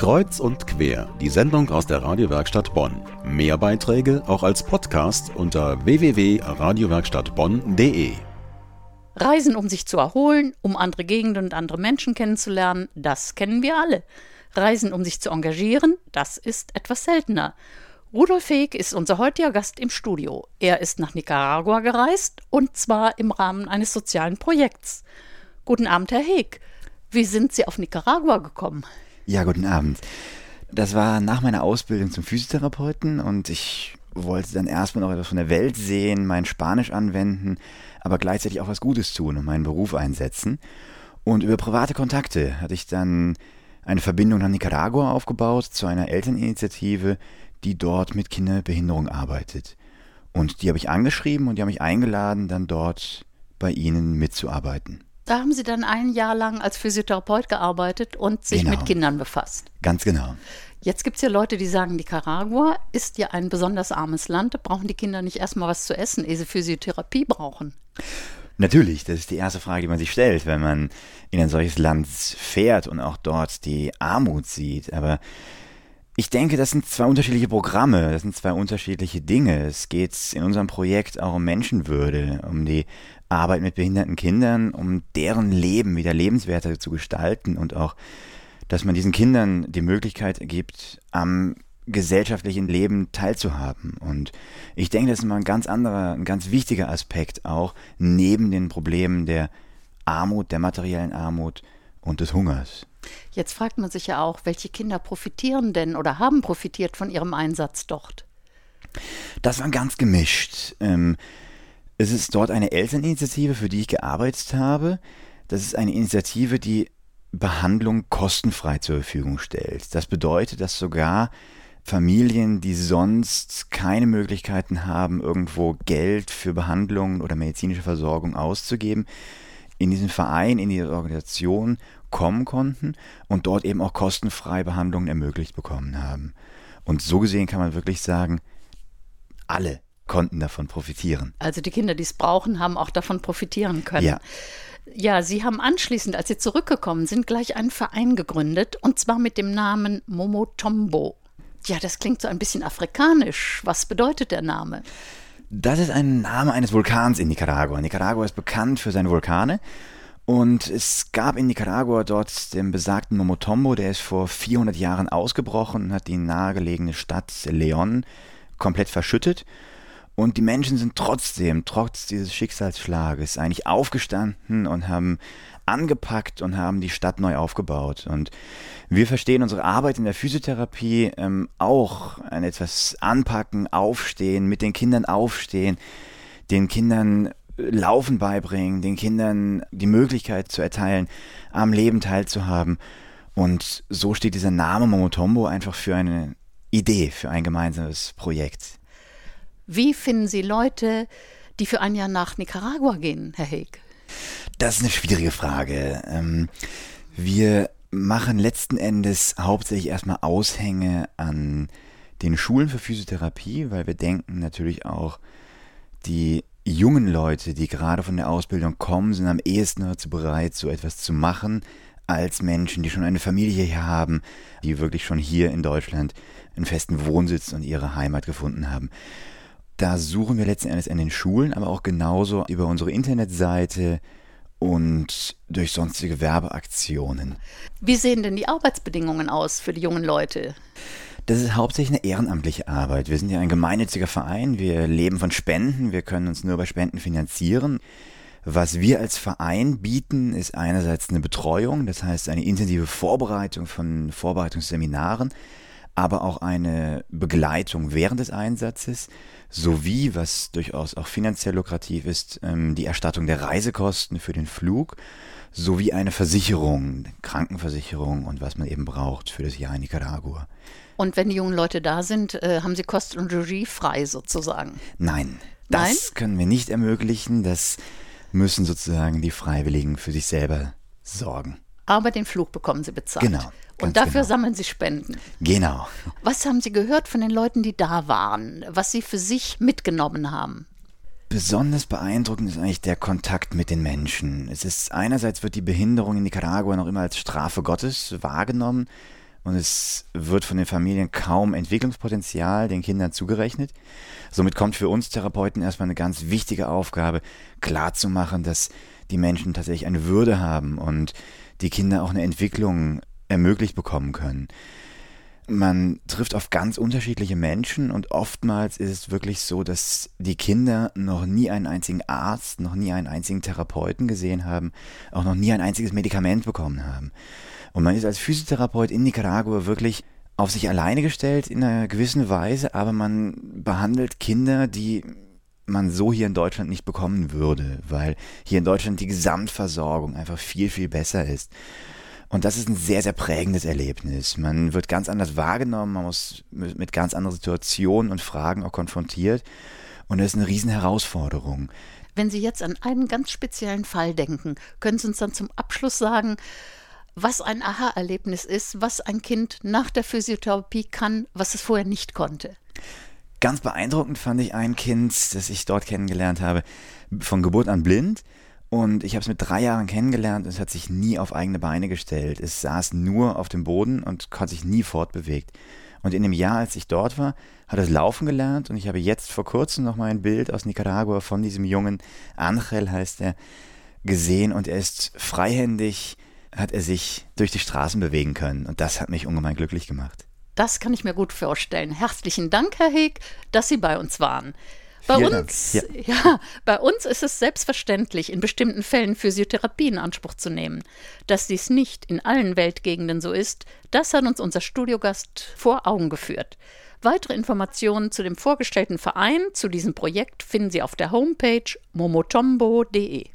Kreuz und quer, die Sendung aus der Radiowerkstatt Bonn. Mehr Beiträge auch als Podcast unter www.radiowerkstattbonn.de. Reisen, um sich zu erholen, um andere Gegenden und andere Menschen kennenzulernen, das kennen wir alle. Reisen, um sich zu engagieren, das ist etwas seltener. Rudolf Heeg ist unser heutiger Gast im Studio. Er ist nach Nicaragua gereist und zwar im Rahmen eines sozialen Projekts. Guten Abend, Herr Heeg. Wie sind Sie auf Nicaragua gekommen? Ja, guten Abend. Das war nach meiner Ausbildung zum Physiotherapeuten und ich wollte dann erstmal noch etwas von der Welt sehen, mein Spanisch anwenden, aber gleichzeitig auch was Gutes tun und meinen Beruf einsetzen. Und über private Kontakte hatte ich dann eine Verbindung nach Nicaragua aufgebaut zu einer Elterninitiative, die dort mit Kinderbehinderung arbeitet. Und die habe ich angeschrieben und die haben mich eingeladen, dann dort bei ihnen mitzuarbeiten. Da haben Sie dann ein Jahr lang als Physiotherapeut gearbeitet und sich Genau. mit Kindern befasst. Ganz genau. Jetzt gibt es ja Leute, die sagen, Nicaragua ist ja ein besonders armes Land. Da brauchen die Kinder nicht erstmal was zu essen, ehe sie Physiotherapie brauchen. Natürlich, das ist die erste Frage, die man sich stellt, wenn man in ein solches Land fährt und auch dort die Armut sieht. Aber ich denke, das sind zwei unterschiedliche Programme, das sind zwei unterschiedliche Dinge. Es geht in unserem Projekt auch um Menschenwürde, um die Arbeit mit behinderten Kindern, um deren Leben wieder lebenswerter zu gestalten und auch, dass man diesen Kindern die Möglichkeit gibt, am gesellschaftlichen Leben teilzuhaben. Und ich denke, das ist mal ein ganz anderer, ein ganz wichtiger Aspekt auch neben den Problemen der Armut, der materiellen Armut und des Hungers. Jetzt fragt man sich ja auch, welche Kinder profitieren denn oder haben profitiert von ihrem Einsatz dort? Das war ganz gemischt. Ähm, es ist dort eine Elterninitiative, für die ich gearbeitet habe. Das ist eine Initiative, die Behandlung kostenfrei zur Verfügung stellt. Das bedeutet, dass sogar Familien, die sonst keine Möglichkeiten haben, irgendwo Geld für Behandlung oder medizinische Versorgung auszugeben, in diesen Verein, in diese Organisation kommen konnten und dort eben auch kostenfrei Behandlungen ermöglicht bekommen haben. Und so gesehen kann man wirklich sagen, alle konnten davon profitieren. Also die Kinder, die es brauchen, haben auch davon profitieren können. Ja. Ja, Sie haben anschließend, als Sie zurückgekommen sind, gleich einen Verein gegründet und zwar mit dem Namen Momotombo. Ja, das klingt so ein bisschen afrikanisch. Was bedeutet der Name? Das ist ein Name eines Vulkans in Nicaragua. Nicaragua ist bekannt für seine Vulkane. Und es gab in Nicaragua dort den besagten Momotombo, der ist vor 400 Jahren ausgebrochen und hat die nahegelegene Stadt Leon komplett verschüttet. Und die Menschen sind trotzdem, trotz dieses Schicksalsschlages, eigentlich aufgestanden und haben angepackt und haben die Stadt neu aufgebaut. Und wir verstehen unsere Arbeit in der Physiotherapie ähm, auch ein etwas anpacken, aufstehen, mit den Kindern aufstehen, den Kindern Laufen beibringen, den Kindern die Möglichkeit zu erteilen, am Leben teilzuhaben. Und so steht dieser Name Momotombo einfach für eine Idee, für ein gemeinsames Projekt. Wie finden Sie Leute, die für ein Jahr nach Nicaragua gehen, Herr Heeg? Das ist eine schwierige Frage. Ähm, wir machen letzten Endes hauptsächlich erstmal Aushänge an den Schulen für Physiotherapie, weil wir denken natürlich auch, die jungen Leute, die gerade von der Ausbildung kommen, sind am ehesten dazu bereit, so etwas zu machen, als Menschen, die schon eine Familie hier haben, die wirklich schon hier in Deutschland einen festen Wohnsitz und ihre Heimat gefunden haben. Da suchen wir letzten Endes an den Schulen, aber auch genauso über unsere Internetseite und durch sonstige Werbeaktionen. Wie sehen denn die Arbeitsbedingungen aus für die jungen Leute? Das ist hauptsächlich eine ehrenamtliche Arbeit. Wir sind ja ein gemeinnütziger Verein, wir leben von Spenden, wir können uns nur bei Spenden finanzieren. Was wir als Verein bieten, ist einerseits eine Betreuung, das heißt eine intensive Vorbereitung von Vorbereitungsseminaren, aber auch eine Begleitung während des Einsatzes, sowie, was durchaus auch finanziell lukrativ ist, ähm, die Erstattung der Reisekosten für den Flug, sowie eine Versicherung, Krankenversicherung und was man eben braucht für das Jahr in Nicaragua. Und wenn die jungen Leute da sind, äh, haben sie Kost und Logis frei sozusagen. Nein, das Nein? können wir nicht ermöglichen. Das müssen sozusagen die Freiwilligen für sich selber sorgen. Aber den Flug bekommen sie bezahlt. Genau, ganz Und dafür genau. sammeln sie Spenden. Genau. Was haben Sie gehört von den Leuten, die da waren? Was sie für sich mitgenommen haben? Besonders beeindruckend ist eigentlich der Kontakt mit den Menschen. Es ist einerseits wird die Behinderung in Nicaragua noch immer als Strafe Gottes wahrgenommen. und es wird von den Familien kaum Entwicklungspotenzial den Kindern zugerechnet. Somit kommt für uns Therapeuten erstmal eine ganz wichtige Aufgabe, klarzumachen, dass die Menschen tatsächlich eine Würde haben und die Kinder auch eine Entwicklung ermöglicht bekommen können. Man trifft auf ganz unterschiedliche Menschen und oftmals ist es wirklich so, dass die Kinder noch nie einen einzigen Arzt, noch nie einen einzigen Therapeuten gesehen haben, auch noch nie ein einziges Medikament bekommen haben. Und man ist als Physiotherapeut in Nicaragua wirklich auf sich alleine gestellt in einer gewissen Weise, aber man behandelt Kinder, die man so hier in Deutschland nicht bekommen würde, weil hier in Deutschland die Gesamtversorgung einfach viel, viel besser ist. Und das ist ein sehr, sehr prägendes Erlebnis. Man wird ganz anders wahrgenommen, man muss mit ganz anderen Situationen und Fragen auch konfrontiert. Und das ist eine Riesenherausforderung. Wenn Sie jetzt an einen ganz speziellen Fall denken, können Sie uns dann zum Abschluss sagen, was ein Aha-Erlebnis ist, was ein Kind nach der Physiotherapie kann, was es vorher nicht konnte. Ganz beeindruckend fand ich ein Kind, das ich dort kennengelernt habe, von Geburt an blind. Und ich habe es mit drei Jahren kennengelernt und es hat sich nie auf eigene Beine gestellt. Es saß nur auf dem Boden und hat sich nie fortbewegt. Und in dem Jahr, als ich dort war, hat es laufen gelernt und ich habe jetzt vor kurzem noch mal ein Bild aus Nicaragua von diesem Jungen, Angel heißt er, gesehen und er ist freihändig, hat er sich durch die Straßen bewegen können und das hat mich ungemein glücklich gemacht. Das kann ich mir gut vorstellen. Herzlichen Dank, Herr Heg, dass Sie bei uns waren. Bei uns, ja. ja. bei uns ist es selbstverständlich, in bestimmten Fällen Physiotherapie in Anspruch zu nehmen. Dass dies nicht in allen Weltgegenden so ist, das hat uns unser Studiogast vor Augen geführt. Weitere Informationen zu dem vorgestellten Verein, zu diesem Projekt finden Sie auf der Homepage momotombo.de.